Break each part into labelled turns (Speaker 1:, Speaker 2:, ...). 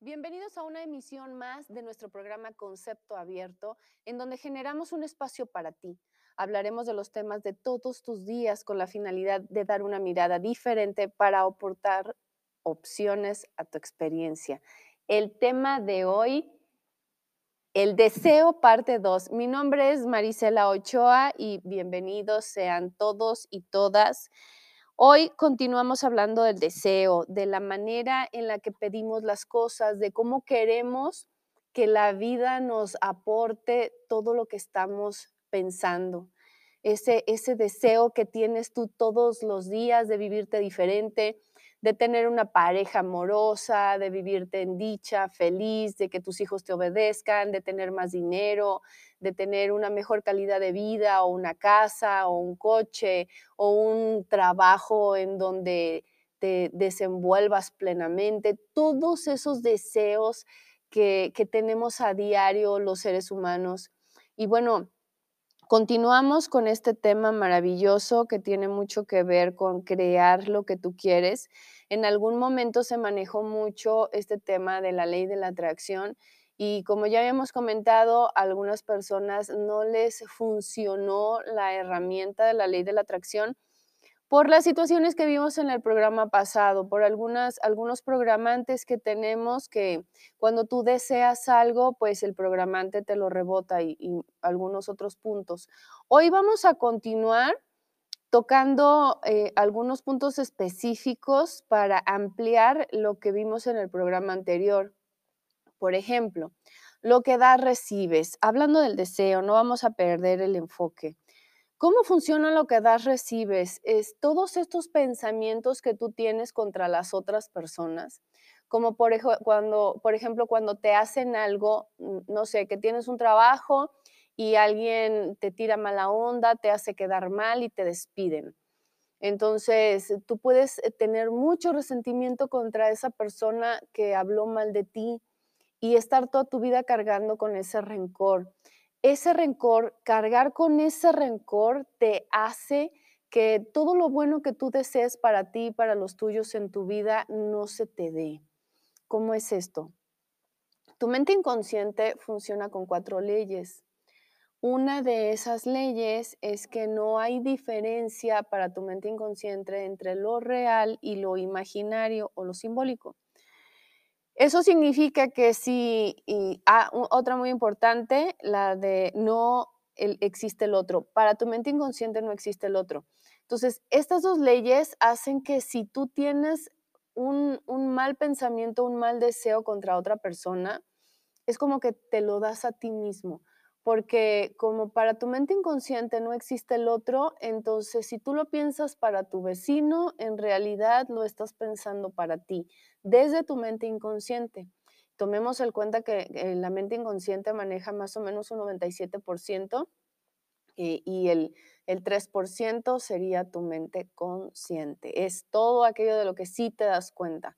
Speaker 1: Bienvenidos a una emisión más de nuestro programa Concepto Abierto, en donde generamos un espacio para ti. Hablaremos de los temas de todos tus días con la finalidad de dar una mirada diferente para aportar opciones a tu experiencia. El tema de hoy, el deseo parte 2. Mi nombre es Marisela Ochoa y bienvenidos sean todos y todas. Hoy continuamos hablando del deseo, de la manera en la que pedimos las cosas, de cómo queremos que la vida nos aporte todo lo que estamos pensando. Ese, ese deseo que tienes tú todos los días de vivirte diferente, de tener una pareja amorosa, de vivirte en dicha, feliz, de que tus hijos te obedezcan, de tener más dinero, de tener una mejor calidad de vida o una casa o un coche o un trabajo en donde te desenvuelvas plenamente, todos esos deseos que, que tenemos a diario los seres humanos. Y bueno, Continuamos con este tema maravilloso que tiene mucho que ver con crear lo que tú quieres. En algún momento se manejó mucho este tema de la ley de la atracción y como ya habíamos comentado, a algunas personas no les funcionó la herramienta de la ley de la atracción por las situaciones que vimos en el programa pasado, por algunos programantes que tenemos que cuando tú deseas algo, pues el programante te lo rebota y, algunos otros puntos. Hoy vamos a continuar tocando eh, algunos puntos específicos para ampliar lo que vimos en el programa anterior. Por ejemplo, lo que das, recibes. Hablando del deseo, no vamos a perder el enfoque. ¿Cómo funciona lo que das, recibes? Es todos estos pensamientos que tú tienes contra las otras personas, como por, cuando, por ejemplo cuando te hacen algo, no sé, que tienes un trabajo y alguien te tira mala onda, te hace quedar mal y te despiden. Entonces, tú puedes eh, tener mucho resentimiento contra esa persona que habló mal de ti y estar toda tu vida cargando con ese rencor ese rencor, cargar con ese rencor te hace que todo lo bueno que tú desees para ti para los tuyos en tu vida no se te dé. ¿Cómo es esto? Tu mente inconsciente funciona con cuatro leyes. Una de esas leyes es que no hay diferencia para tu mente inconsciente entre lo real y lo imaginario o lo simbólico. Eso significa que si, y, ah, otra muy importante, la de no existe el otro. Para tu mente inconsciente no existe el otro. Entonces, estas dos leyes hacen que si tú tienes un, un mal pensamiento, un mal deseo contra otra persona, es como que te lo das a ti mismo porque como para tu mente inconsciente no existe el otro, entonces si tú lo piensas para tu vecino, en realidad lo estás pensando para ti, desde tu mente inconsciente. Tomemos en cuenta que eh, la mente inconsciente maneja más o menos un 97% eh, y el, el 3% sería tu mente consciente. Es todo aquello de lo que sí te das cuenta.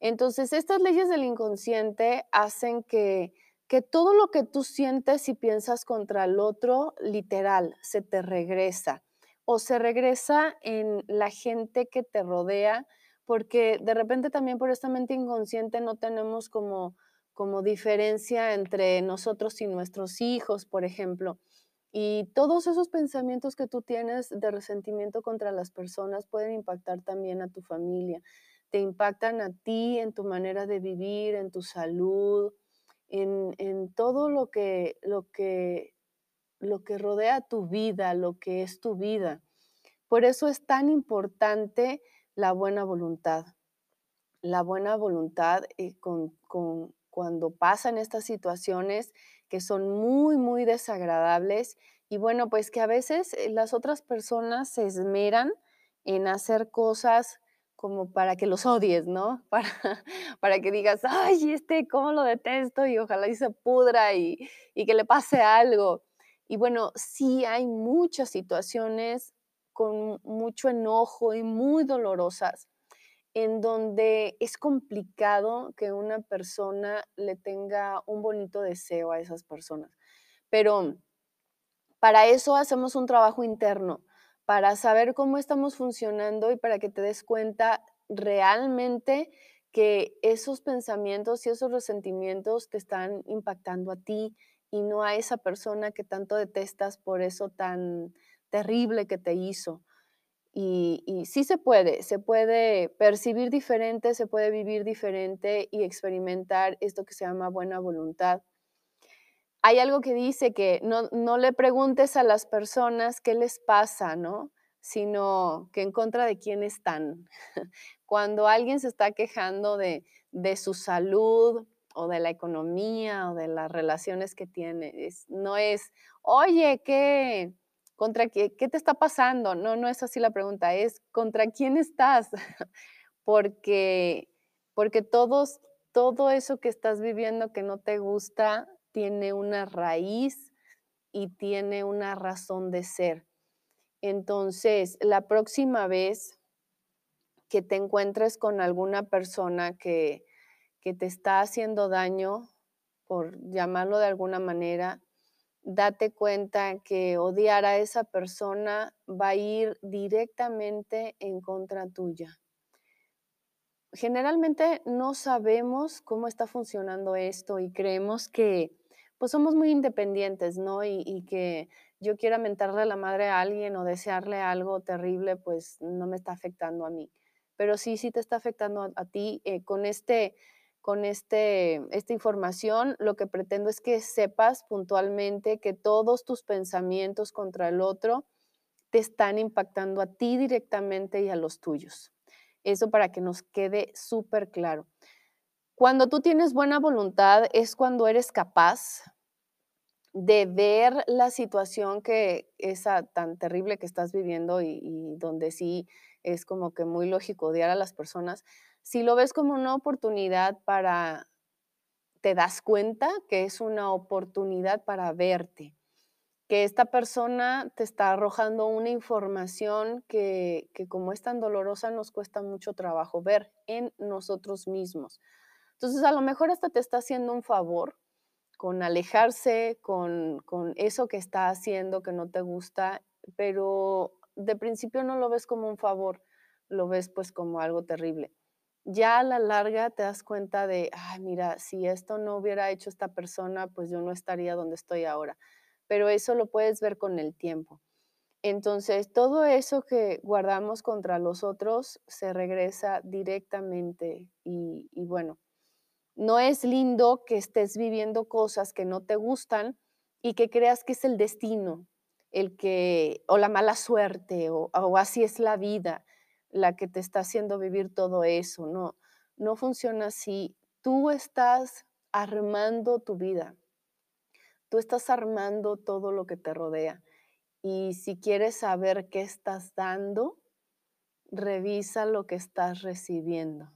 Speaker 1: Entonces, estas leyes del inconsciente hacen que que todo lo que tú sientes y piensas contra el otro, literal, se te regresa o se regresa en la gente que te rodea, porque de repente también por esta mente inconsciente no tenemos como, como diferencia entre nosotros y nuestros hijos, por ejemplo. Y todos esos pensamientos que tú tienes de resentimiento contra las personas pueden impactar también a tu familia. Te impactan a ti en tu manera de vivir, en tu salud, en, todo lo que, lo, que, lo que rodea tu vida, lo que es tu vida. Por eso es tan importante la buena voluntad. La buena voluntad eh, con, cuando pasan estas situaciones que son muy, muy desagradables y bueno, pues que a veces eh, las otras personas se esmeran en hacer cosas como para que los odies, ¿no? Para, para que digas, ay, este, cómo lo detesto y ojalá y se pudra y, y que le pase algo. Y bueno, sí hay muchas situaciones con mucho enojo y muy dolorosas en donde es complicado que una persona le tenga un bonito deseo a esas personas. Pero para eso hacemos un trabajo interno para saber cómo estamos funcionando y para que te des cuenta realmente que esos pensamientos y esos resentimientos te están impactando a ti y no a esa persona que tanto detestas por eso tan terrible que te hizo. Y, sí se puede, se puede percibir diferente, se puede vivir diferente y experimentar esto que se llama buena voluntad. Hay algo que dice que no, no le preguntes a las personas qué les pasa, ¿no? Sino que en contra de quién están. Cuando alguien se está quejando de, de su salud o de la economía o de las relaciones que tiene, no es, oye, ¿qué? ¿Contra qué, qué te está pasando? No, no es así la pregunta, es ¿contra quién estás? porque, porque todos, todo eso que estás viviendo que no te gusta tiene una raíz y tiene una razón de ser. Entonces, la próxima vez que te encuentres con alguna persona que, que te está haciendo daño, por llamarlo de alguna manera, date cuenta que odiar a esa persona va a ir directamente en contra tuya. Generalmente no sabemos cómo está funcionando esto y creemos que pues somos muy independientes, ¿no? Y, que yo quiera mentarle a la madre a alguien o desearle algo terrible, pues no me está afectando a mí. Pero sí, sí te está afectando a, ti eh, con este con este, esta información, lo que pretendo es que sepas puntualmente que todos tus pensamientos contra el otro te están impactando a ti directamente y a los tuyos. Eso para que nos quede súper claro. Cuando tú tienes buena voluntad es cuando eres capaz de ver la situación que esa tan terrible que estás viviendo y, y donde sí es como que muy lógico odiar a las personas, si lo ves como una oportunidad para, te das cuenta que es una oportunidad para verte, que esta persona te está arrojando una información que, que como es tan dolorosa nos cuesta mucho trabajo ver en nosotros mismos. Entonces a lo mejor hasta te está haciendo un favor con alejarse, con, con eso que está haciendo que no te gusta, pero de principio no lo ves como un favor, lo ves pues como algo terrible ya a la larga te das cuenta de, ay, mira, si esto no hubiera hecho esta persona, pues yo no estaría donde estoy ahora. Pero eso lo puedes ver con el tiempo. Entonces, todo eso que guardamos contra los otros se regresa directamente y, bueno, no es lindo que estés viviendo cosas que no te gustan y que creas que es el destino, el que, o la mala suerte, o, o así es la vida la que te está haciendo vivir todo eso, no, no funciona así. Tú estás armando tu vida, tú estás armando todo lo que te rodea. Y si quieres saber qué estás dando, revisa lo que estás recibiendo.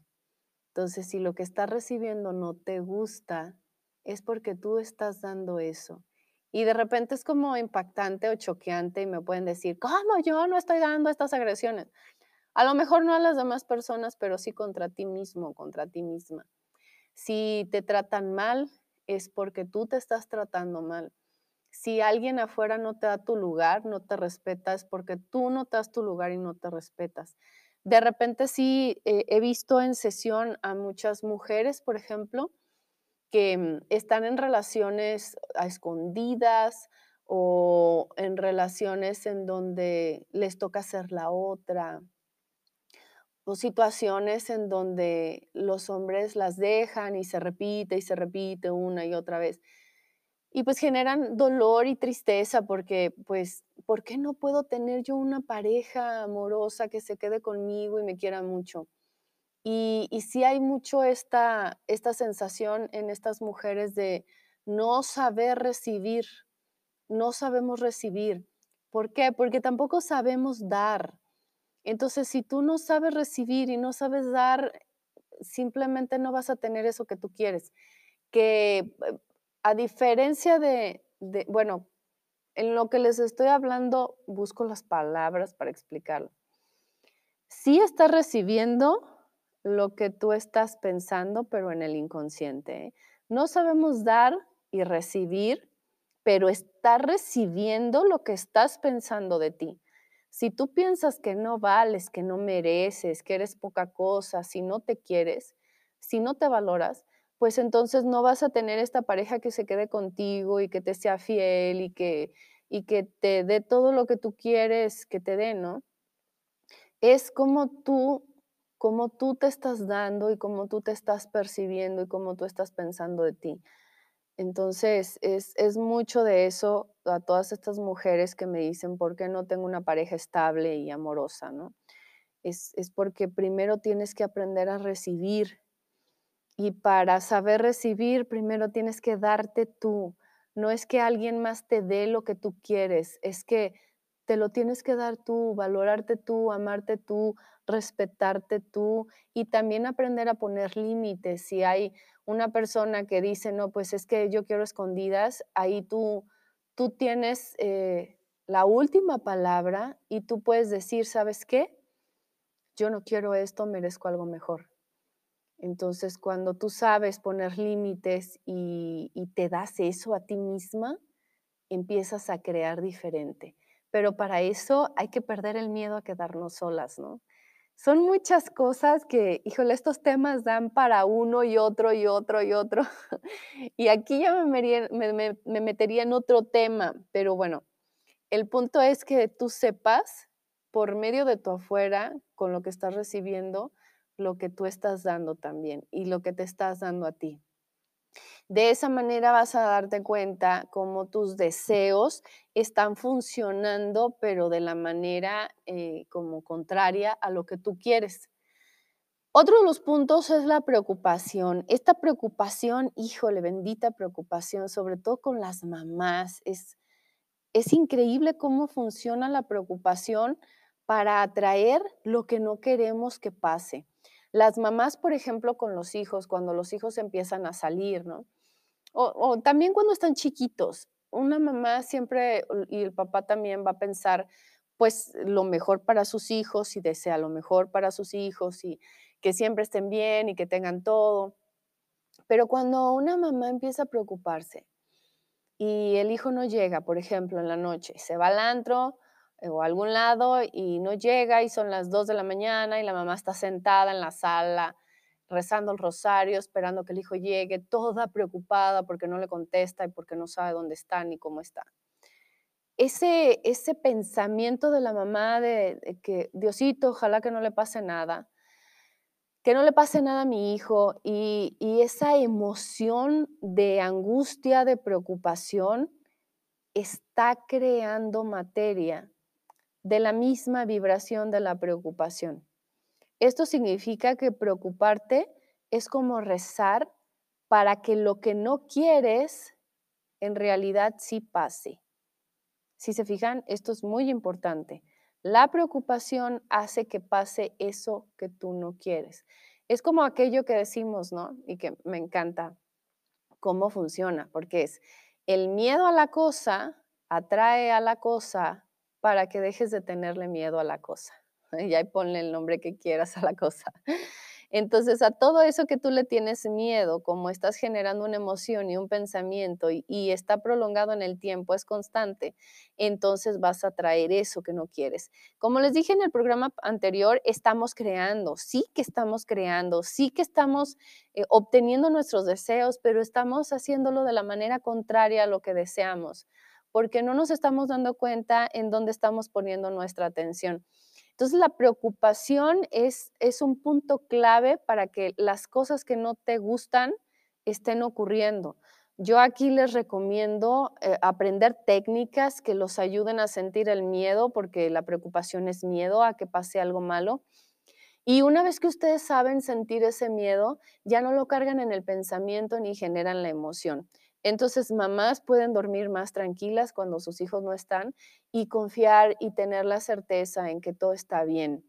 Speaker 1: Entonces, si lo que estás recibiendo no te gusta, es porque tú estás dando eso. Y de repente es como impactante o choqueante y me pueden decir, ¿cómo yo no estoy dando estas agresiones? A lo mejor no a las demás personas, pero sí contra ti mismo, contra ti misma. Si te tratan mal, es porque tú te estás tratando mal. Si alguien afuera no te da tu lugar, no te respeta, es porque tú no te das tu lugar y no te respetas. De repente sí eh, he visto en sesión a muchas mujeres, por ejemplo, que mm, están en relaciones a escondidas o en relaciones en donde les toca ser la otra, o situaciones en donde los hombres las dejan y se repite y se repite una y otra vez. Y pues generan dolor y tristeza porque, pues, ¿por qué no puedo tener yo una pareja amorosa que se quede conmigo y me quiera mucho? Y, y sí hay mucho esta, esta sensación en estas mujeres de no saber recibir, no sabemos recibir. ¿Por qué? Porque tampoco sabemos dar. Entonces, si tú no sabes recibir y no sabes dar, simplemente no vas a tener eso que tú quieres. Que eh, a diferencia de, bueno, en lo que les estoy hablando, busco las palabras para explicarlo. Sí estás recibiendo lo que tú estás pensando, pero en el inconsciente. ¿eh? No sabemos dar y recibir, pero estás recibiendo lo que estás pensando de ti. Si tú piensas que no vales, que no mereces, que eres poca cosa, si no te quieres, si no te valoras, pues entonces no vas a tener esta pareja que se quede contigo y que te sea fiel y que, y que te dé todo lo que tú quieres que te dé, ¿no? Es como tú, como tú te estás dando y cómo tú te estás percibiendo y cómo tú estás pensando de ti. Entonces, es, mucho de eso a todas estas mujeres que me dicen, ¿por qué no tengo una pareja estable y amorosa? ¿no? Es, es porque primero tienes que aprender a recibir y para saber recibir, primero tienes que darte tú. No es que alguien más te dé lo que tú quieres, es que te lo tienes que dar tú, valorarte tú, amarte tú, respetarte tú y también aprender a poner límites. Si hay una persona que dice, no, pues es que yo quiero escondidas, ahí tú, tú tienes eh, la última palabra y tú puedes decir, ¿sabes qué? Yo no quiero esto, merezco algo mejor. Entonces, cuando tú sabes poner límites y, y te das eso a ti misma, empiezas a crear diferente. Pero para eso hay que perder el miedo a quedarnos solas, ¿no? Son muchas cosas que, híjole, estos temas dan para uno y otro y otro y otro. Y aquí ya me, metería en otro tema, pero bueno, el punto es que tú sepas por medio de tu afuera, con lo que estás recibiendo, lo que tú estás dando también y lo que te estás dando a ti. De esa manera vas a darte cuenta cómo tus deseos están funcionando, pero de la manera eh, como contraria a lo que tú quieres. Otro de los puntos es la preocupación. Esta preocupación, híjole, bendita preocupación, sobre todo con las mamás. Es, es increíble cómo funciona la preocupación para atraer lo que no queremos que pase. Las mamás, por ejemplo, con los hijos, cuando los hijos empiezan a salir, ¿no? O, también cuando están chiquitos, una mamá siempre y el papá también va a pensar pues lo mejor para sus hijos y desea lo mejor para sus hijos y que siempre estén bien y que tengan todo. Pero cuando una mamá empieza a preocuparse y el hijo no llega, por ejemplo, en la noche, se va al antro o a algún lado y no llega y son las 2 de la mañana y la mamá está sentada en la sala rezando el rosario, esperando que el hijo llegue, toda preocupada porque no le contesta y porque no sabe dónde está ni cómo está. Ese, ese pensamiento de la mamá de, que Diosito, ojalá que no le pase nada, que no le pase nada a mi hijo y, y esa emoción de angustia, de preocupación, está creando materia de la misma vibración de la preocupación. Esto significa que preocuparte es como rezar para que lo que no quieres en realidad sí pase. Si se fijan, esto es muy importante. La preocupación hace que pase eso que tú no quieres. Es como aquello que decimos, ¿no? Y que me encanta cómo funciona, porque es el miedo a la cosa atrae a la cosa para que dejes de tenerle miedo a la cosa. y ahí ponle el nombre que quieras a la cosa. Entonces, a todo eso que tú le tienes miedo, como estás generando una emoción y un pensamiento y, está prolongado en el tiempo, es constante, entonces vas a traer eso que no quieres. Como les dije en el programa anterior, estamos creando, sí que estamos creando, sí que estamos eh, obteniendo nuestros deseos, pero estamos haciéndolo de la manera contraria a lo que deseamos, porque no nos estamos dando cuenta en dónde estamos poniendo nuestra atención. Entonces, la preocupación es, un punto clave para que las cosas que no te gustan estén ocurriendo. Yo aquí les recomiendo eh, aprender técnicas que los ayuden a sentir el miedo, porque la preocupación es miedo a que pase algo malo. Y una vez que ustedes saben sentir ese miedo, ya no lo cargan en el pensamiento ni generan la emoción. Entonces, mamás pueden dormir más tranquilas cuando sus hijos no están y confiar y tener la certeza en que todo está bien.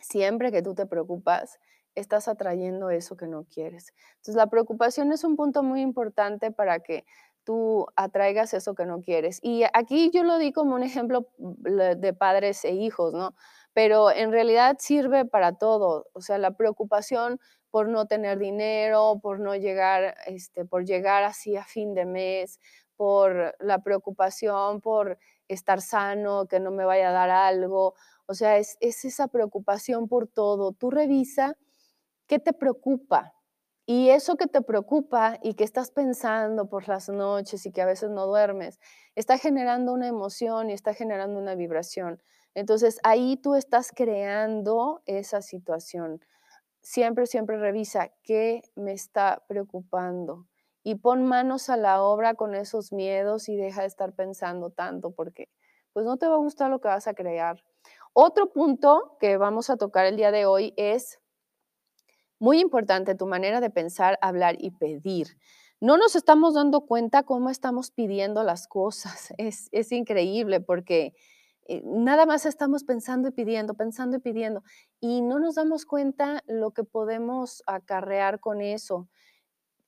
Speaker 1: Siempre que tú te preocupas, estás atrayendo eso que no quieres. Entonces, la preocupación es un punto muy importante para que tú atraigas eso que no quieres. Y aquí yo lo di como un ejemplo mm, de padres e hijos, ¿no? Pero en realidad sirve para todo. O sea, la preocupación por no tener dinero, por no llegar, este, por llegar así a fin de mes, por la preocupación por estar sano, que no me vaya a dar algo. O sea, es, es esa preocupación por todo. Tú revisa qué te preocupa, Y eso que te preocupa y que estás pensando por las noches y que a veces no duermes, está generando una emoción y está generando una vibración. Entonces ahí tú estás creando esa situación. Siempre, siempre revisa qué me está preocupando y pon manos a la obra con esos miedos y deja de estar pensando tanto porque pues no te va a gustar lo que vas a crear. Otro punto que vamos a tocar el día de hoy es muy importante tu manera de pensar, hablar y pedir. No nos estamos dando cuenta cómo estamos pidiendo las cosas. Es, es increíble porque eh, nada más estamos pensando y pidiendo, pensando y pidiendo, y no nos damos cuenta lo que podemos acarrear con eso.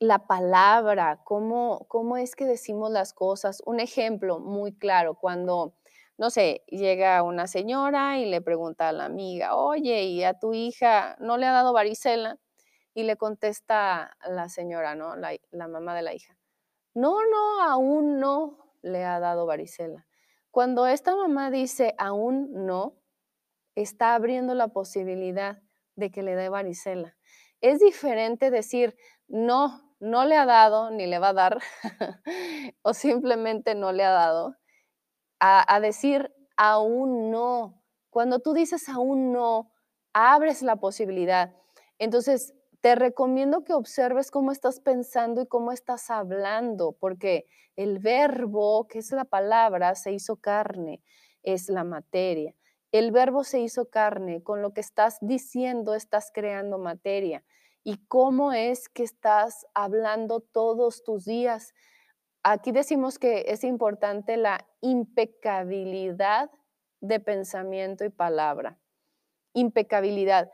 Speaker 1: La palabra, cómo, cómo es que decimos las cosas. Un ejemplo muy claro, cuando no sé, llega una señora y le pregunta a la amiga, oye, ¿y a tu hija no le ha dado varicela? Y le contesta la señora, ¿no? La, la mamá de la hija, no, no, aún no le ha dado varicela. Cuando esta mamá dice aún no, está abriendo la posibilidad de que le dé varicela. Es diferente decir no, no le ha dado ni le va a dar, o simplemente no le ha dado, a, decir aún no. Cuando tú dices aún no, abres la posibilidad. Entonces, te recomiendo que observes cómo estás pensando y cómo estás hablando, porque el verbo, que es la palabra, se hizo carne, es la materia. El verbo se hizo carne, con lo que estás diciendo estás creando materia. ¿Y cómo es que estás hablando todos tus días? Aquí decimos que es importante la impecabilidad de pensamiento y palabra. Impecabilidad.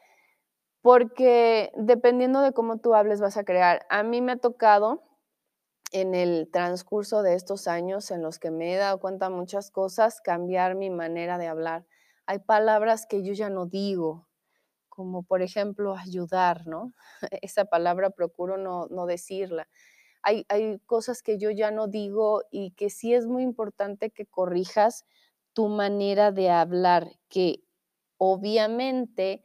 Speaker 1: Porque dependiendo de cómo tú hables vas a crear. A mí me ha tocado en el transcurso de estos años en los que me he dado cuenta muchas cosas, cambiar mi manera de hablar. Hay palabras que yo ya no digo, como por ejemplo ayudar, ¿no? Esa palabra procuro no, no decirla hay, cosas que yo ya no digo y que sí es muy importante que corrijas tu manera de hablar, que obviamente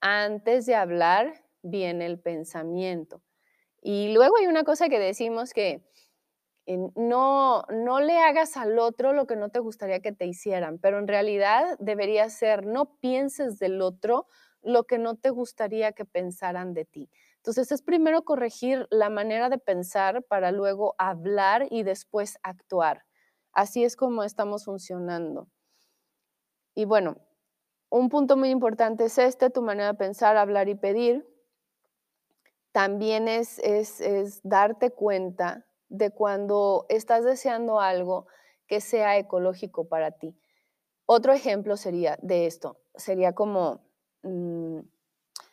Speaker 1: antes de hablar viene el pensamiento. Y luego hay una cosa que decimos que no, no le hagas al otro lo que no te gustaría que te hicieran, pero en realidad debería ser no pienses del otro lo que no te gustaría que pensaran de ti. Entonces es primero corregir la manera de pensar para luego hablar y después actuar. Así es como estamos funcionando. Y bueno, un punto muy importante es este, tu manera de pensar, hablar y pedir. También es, es, es darte cuenta de cuando estás deseando algo que sea ecológico para ti. Otro ejemplo sería de esto, sería como... Mm,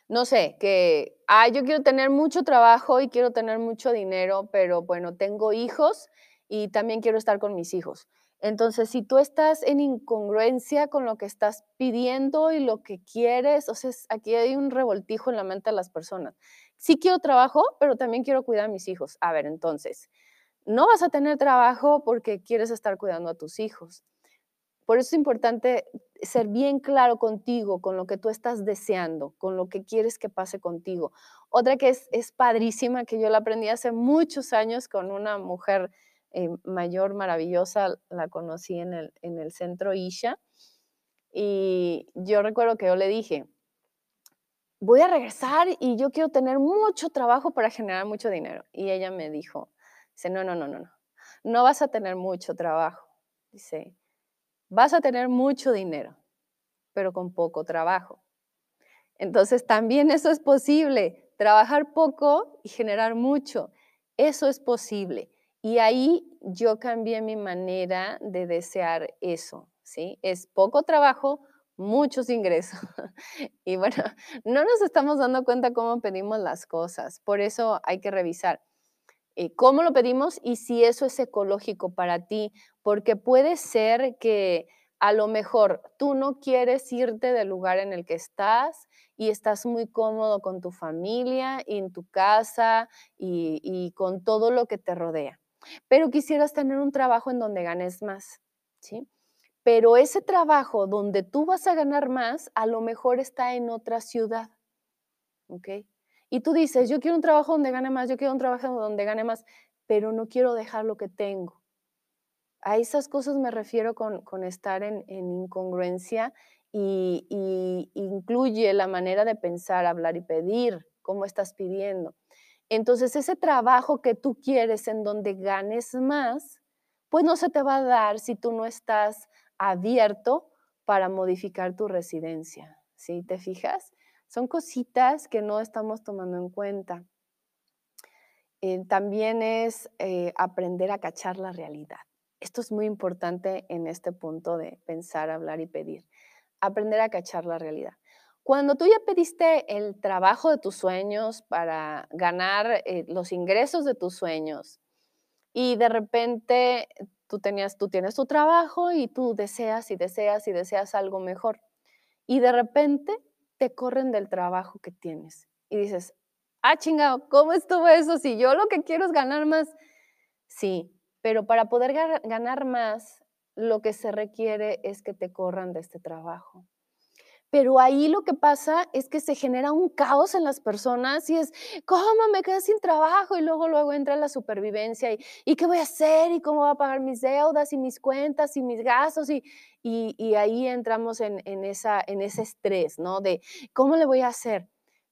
Speaker 1: no sé, que, ah, yo quiero tener mucho trabajo y quiero tener mucho dinero, pero bueno, tengo hijos y también quiero estar con mis hijos. Entonces, si tú estás en incongruencia con lo que estás pidiendo y lo que quieres, o sea, aquí hay un revoltijo en la mente de las personas. Sí quiero trabajo, pero también quiero cuidar a mis hijos. A ver, entonces, no vas a tener trabajo porque quieres estar cuidando a tus hijos. Por eso es importante ser bien claro contigo, con lo que tú estás deseando, con lo que quieres que pase contigo. Otra que es, es padrísima, que yo la aprendí hace muchos años con una mujer eh, mayor, maravillosa, la conocí en el, en el centro Isha. Y yo recuerdo que yo le dije, voy a regresar y yo quiero tener mucho trabajo para generar mucho dinero. Y ella me dijo, no, no, no, no, no, no vas a tener mucho trabajo. Dice, vas a tener mucho dinero, pero con poco trabajo. Entonces también eso es posible, trabajar poco y generar mucho. Eso es posible. Y ahí yo cambié mi manera de desear eso, ¿sí? Es poco trabajo, muchos ingresos. y bueno, no nos estamos dando cuenta cómo pedimos las cosas. Por eso hay que revisar. Eh, cómo lo pedimos y si eso es ecológico para ti, porque puede ser que a lo mejor tú no quieres irte del lugar en el que estás y estás muy cómodo con tu familia y en tu casa y, y con todo lo que te rodea, pero quisieras tener un trabajo en donde ganes más, ¿sí? Pero ese trabajo donde tú vas a ganar más, a lo mejor está en otra ciudad, ¿ok? Y tú dices, yo quiero un trabajo donde gane más, yo quiero un trabajo donde gane más, pero no quiero dejar lo que tengo. A esas cosas me refiero con, estar en, incongruencia y, y, incluye la manera de pensar, hablar y pedir, cómo estás pidiendo. Entonces, ese trabajo que tú quieres en donde ganes más, pues no se te va a dar si tú no estás abierto para modificar tu residencia. ¿Sí? ¿Te fijas? Son cositas que no estamos tomando en cuenta. Eh, también es eh, aprender a cachar la realidad. Esto es muy importante en este punto de pensar, hablar y pedir. Aprender a cachar la realidad. Cuando tú ya pediste el trabajo de tus sueños para ganar eh, los ingresos de tus sueños y de repente tú, tenías, tú tienes tu trabajo y tú deseas y deseas y deseas algo mejor y de repente te corren del trabajo que tienes y dices, ah, chingado, ¿cómo estuvo eso? Si yo lo que quiero es ganar más. Sí, pero para poder ganar más, lo que se requiere es que te corran de este trabajo. Pero ahí lo que pasa es que se genera un caos en las personas y es, ¿cómo me quedé sin trabajo? Y luego, luego entra la supervivencia y, ¿y qué voy a hacer? ¿Y cómo voy a pagar mis deudas y mis cuentas y mis gastos? Y, y, ahí entramos en, en, esa, en ese estrés, ¿no? De, ¿cómo le voy a hacer?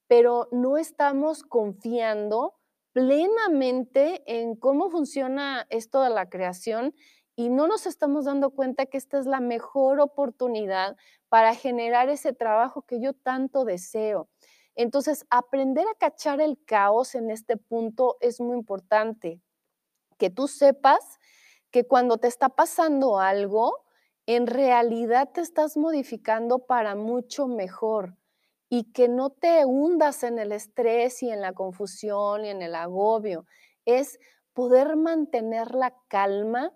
Speaker 1: Pero no estamos confiando plenamente en cómo funciona esto de la creación y no nos estamos dando cuenta que esta es la mejor oportunidad para generar ese trabajo que yo tanto deseo. Entonces, aprender a cachar el caos en este punto es muy importante. Que tú sepas que cuando te está pasando algo, en realidad te estás modificando para mucho mejor y que no te hundas en el estrés y en la confusión y en el agobio. Es poder mantener la calma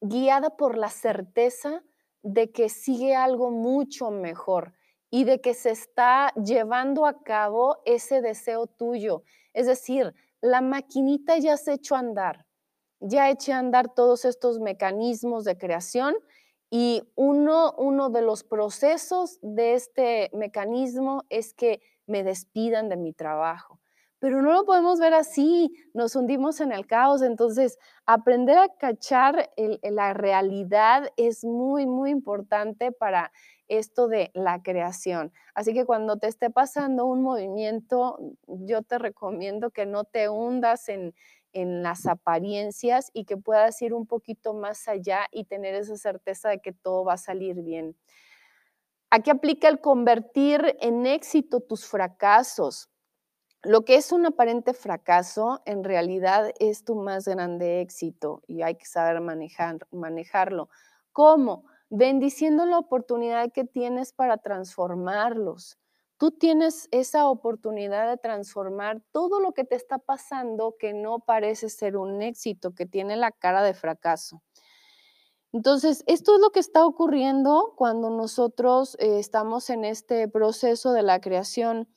Speaker 1: guiada por la certeza de que sigue algo mucho mejor y de que se está llevando a cabo ese deseo tuyo. Es decir, la maquinita ya se echó a andar, ya eché a andar todos estos mecanismos de creación y uno, uno de los procesos de este mecanismo es que me despidan de mi trabajo pero no lo podemos ver así, nos hundimos en el caos, entonces aprender a cachar la realidad es muy, muy importante para esto de la creación. Así que cuando te esté pasando un movimiento, yo te recomiendo que no te hundas en, las apariencias y que puedas ir un poquito más allá y tener esa certeza de que todo va a salir bien. Aquí aplica el convertir en éxito tus fracasos. Lo que es un aparente fracaso en realidad es tu más grande éxito y hay que saber manejar, manejarlo. ¿Cómo? Bendiciendo la oportunidad que tienes para transformarlos. Tú tienes esa oportunidad de transformar todo lo que te está pasando que no parece ser un éxito, que tiene la cara de fracaso. Entonces, esto es lo que está ocurriendo cuando nosotros eh, estamos en este proceso de la creación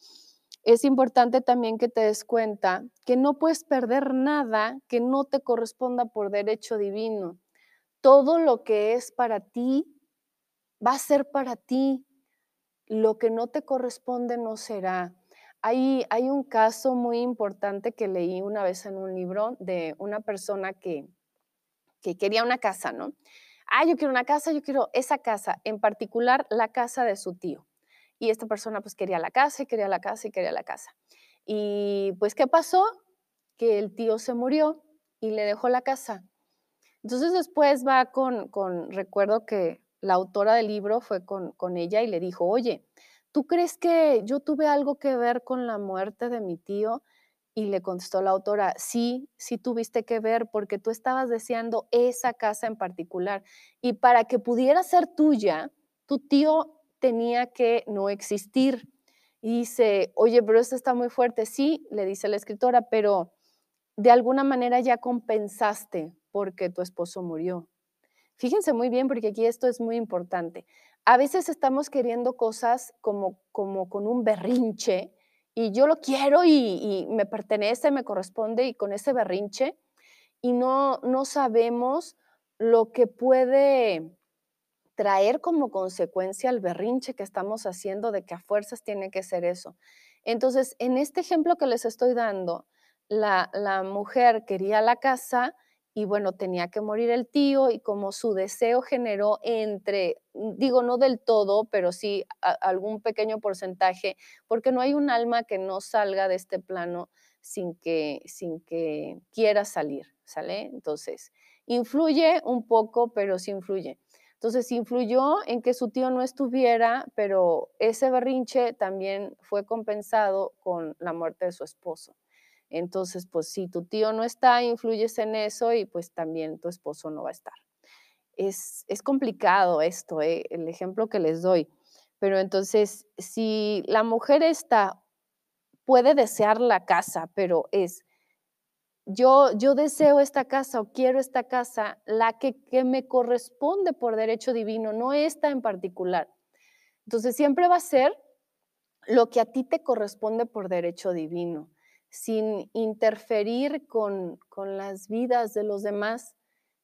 Speaker 1: es importante también que te des cuenta que no puedes perder nada que no te corresponda por derecho divino. Todo lo que es para ti va a ser para ti. Lo que no te corresponde no será. Hay, hay un caso muy importante que leí una vez en un libro de una persona que, que quería una casa, ¿no? Ah, yo quiero una casa, yo quiero esa casa, en particular la casa de su tío y esta persona pues quería la casa y quería la casa y quería la casa. Y pues, ¿qué pasó? Que el tío se murió y le dejó la casa. Entonces después va con, con recuerdo que la autora del libro fue con, con ella y le dijo, oye, ¿tú crees que yo tuve algo que ver con la muerte de mi tío? Y le contestó la autora, sí, sí tuviste que ver porque tú estabas deseando esa casa en particular. Y para que pudiera ser tuya, tu tío tenía que no existir. Y dice, oye, pero esto está muy fuerte. Sí, le dice la escritora, pero de alguna manera ya compensaste porque tu esposo murió. Fíjense muy bien porque aquí esto es muy importante. A veces estamos queriendo cosas como, como con un berrinche y yo lo quiero y, y me pertenece, me corresponde y con ese berrinche y no, no sabemos lo que puede traer como consecuencia el berrinche que estamos haciendo de que a fuerzas tiene que ser eso. Entonces, en este ejemplo que les estoy dando, la, la mujer quería la casa y bueno, tenía que morir el tío y como su deseo generó entre, digo, no del todo, pero sí algún pequeño porcentaje, porque no hay un alma que no salga de este plano sin que, sin que quiera salir, ¿sale? Entonces, influye un poco, pero sí influye. Entonces, influyó en que su tío no estuviera, pero ese berrinche también fue compensado con la muerte de su esposo. Entonces, pues si tu tío no está, influyes en eso y pues también tu esposo no va a estar. Es, complicado esto, ¿eh? el ejemplo que les doy. Pero entonces, si la mujer está, puede desear la casa, pero es, yo, deseo esta casa o quiero esta casa, la que, que me corresponde por derecho divino, no esta en particular. Entonces, siempre va a ser lo que a ti te corresponde por derecho divino sin interferir con, las vidas de los demás,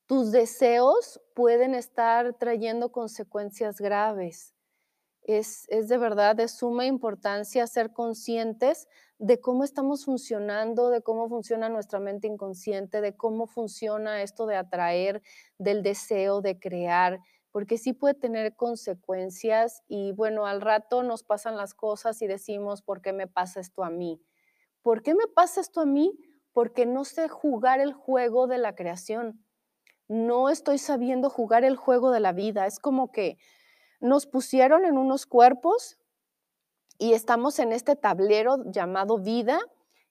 Speaker 1: tus deseos pueden estar trayendo consecuencias graves. Es, es, de verdad de suma importancia ser conscientes de cómo estamos funcionando, de cómo funciona nuestra mente inconsciente, de cómo funciona esto de atraer, del deseo de crear, porque sí puede tener consecuencias y bueno, al rato nos pasan las cosas y decimos, ¿por qué me pasa esto a mí? ¿Por qué me pasa esto a mí? Porque no sé jugar el juego de la creación. No estoy sabiendo jugar el juego de la vida. Es como que nos pusieron en unos cuerpos y estamos en este tablero llamado vida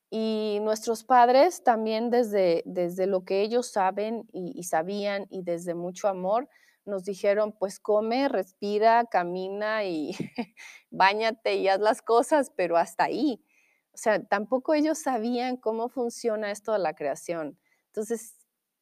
Speaker 1: y nuestros padres también desde, desde lo que ellos saben y, y sabían y desde mucho amor nos dijeron, pues come, respira, camina y bañate y haz las cosas, pero hasta ahí. O sea, tampoco ellos sabían cómo funciona esto de la creación. Entonces,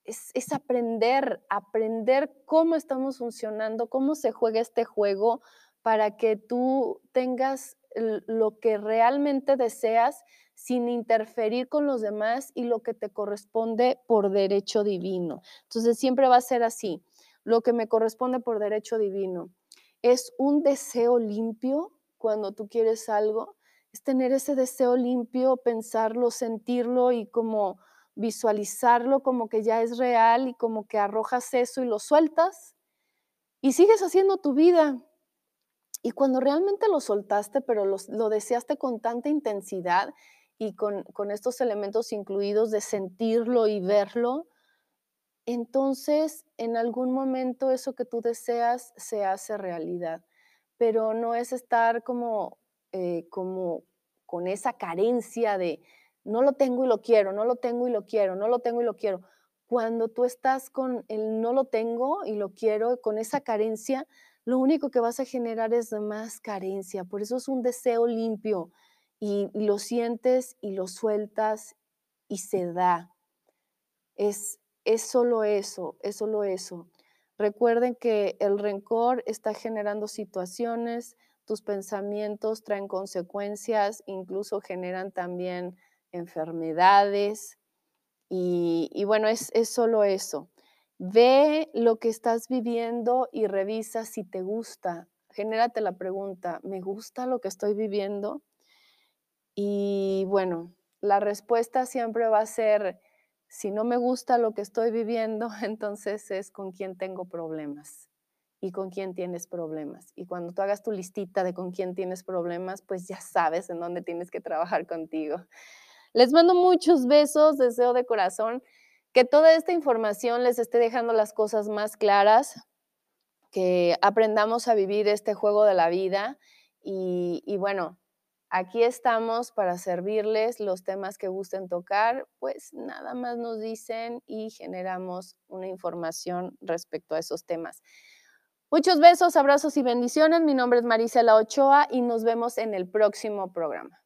Speaker 1: es, aprender, aprender cómo estamos funcionando, cómo se juega este juego para que tú tengas lo que realmente deseas sin interferir con los demás y lo que te corresponde por derecho divino. Entonces siempre va a ser así. Lo que me corresponde por derecho divino es un deseo limpio cuando tú quieres algo es tener ese deseo limpio, pensarlo, sentirlo y como visualizarlo como que ya es real y como que arrojas eso y lo sueltas y sigues haciendo tu vida. Y cuando realmente lo soltaste, pero lo, deseaste con tanta intensidad y con, con estos elementos incluidos de sentirlo y verlo, entonces en algún momento eso que tú deseas se hace realidad. Pero no es estar como eh, como con esa carencia de no lo tengo y lo quiero, no lo tengo y lo quiero, no lo tengo y lo quiero. Cuando tú estás con el no lo tengo y lo quiero, con esa carencia, lo único que vas a generar es más carencia. Por eso es un deseo limpio y, lo sientes y lo sueltas y se da. Es, es solo eso, es solo eso. Recuerden que el rencor está generando situaciones, tus pensamientos traen consecuencias, incluso generan también enfermedades. Y, bueno, es, es solo eso. Ve lo que estás viviendo y revisa si te gusta. Genérate la pregunta, ¿me gusta lo que estoy viviendo? Y bueno, la respuesta siempre va a ser, si no me gusta lo que estoy viviendo, entonces es con quien tengo problemas y con quién tienes problemas. Y cuando tú hagas tu listita de con quién tienes problemas, pues ya sabes en dónde tienes que trabajar contigo. Les mando muchos besos, deseo de corazón que toda esta información les esté dejando las cosas más claras, que aprendamos a vivir este juego de la vida y, bueno, aquí estamos para servirles los temas que gusten tocar, pues nada más nos dicen y generamos una información respecto a esos temas. Muchos besos, abrazos y bendiciones. Mi nombre es Marisela Ochoa y nos vemos en el próximo programa.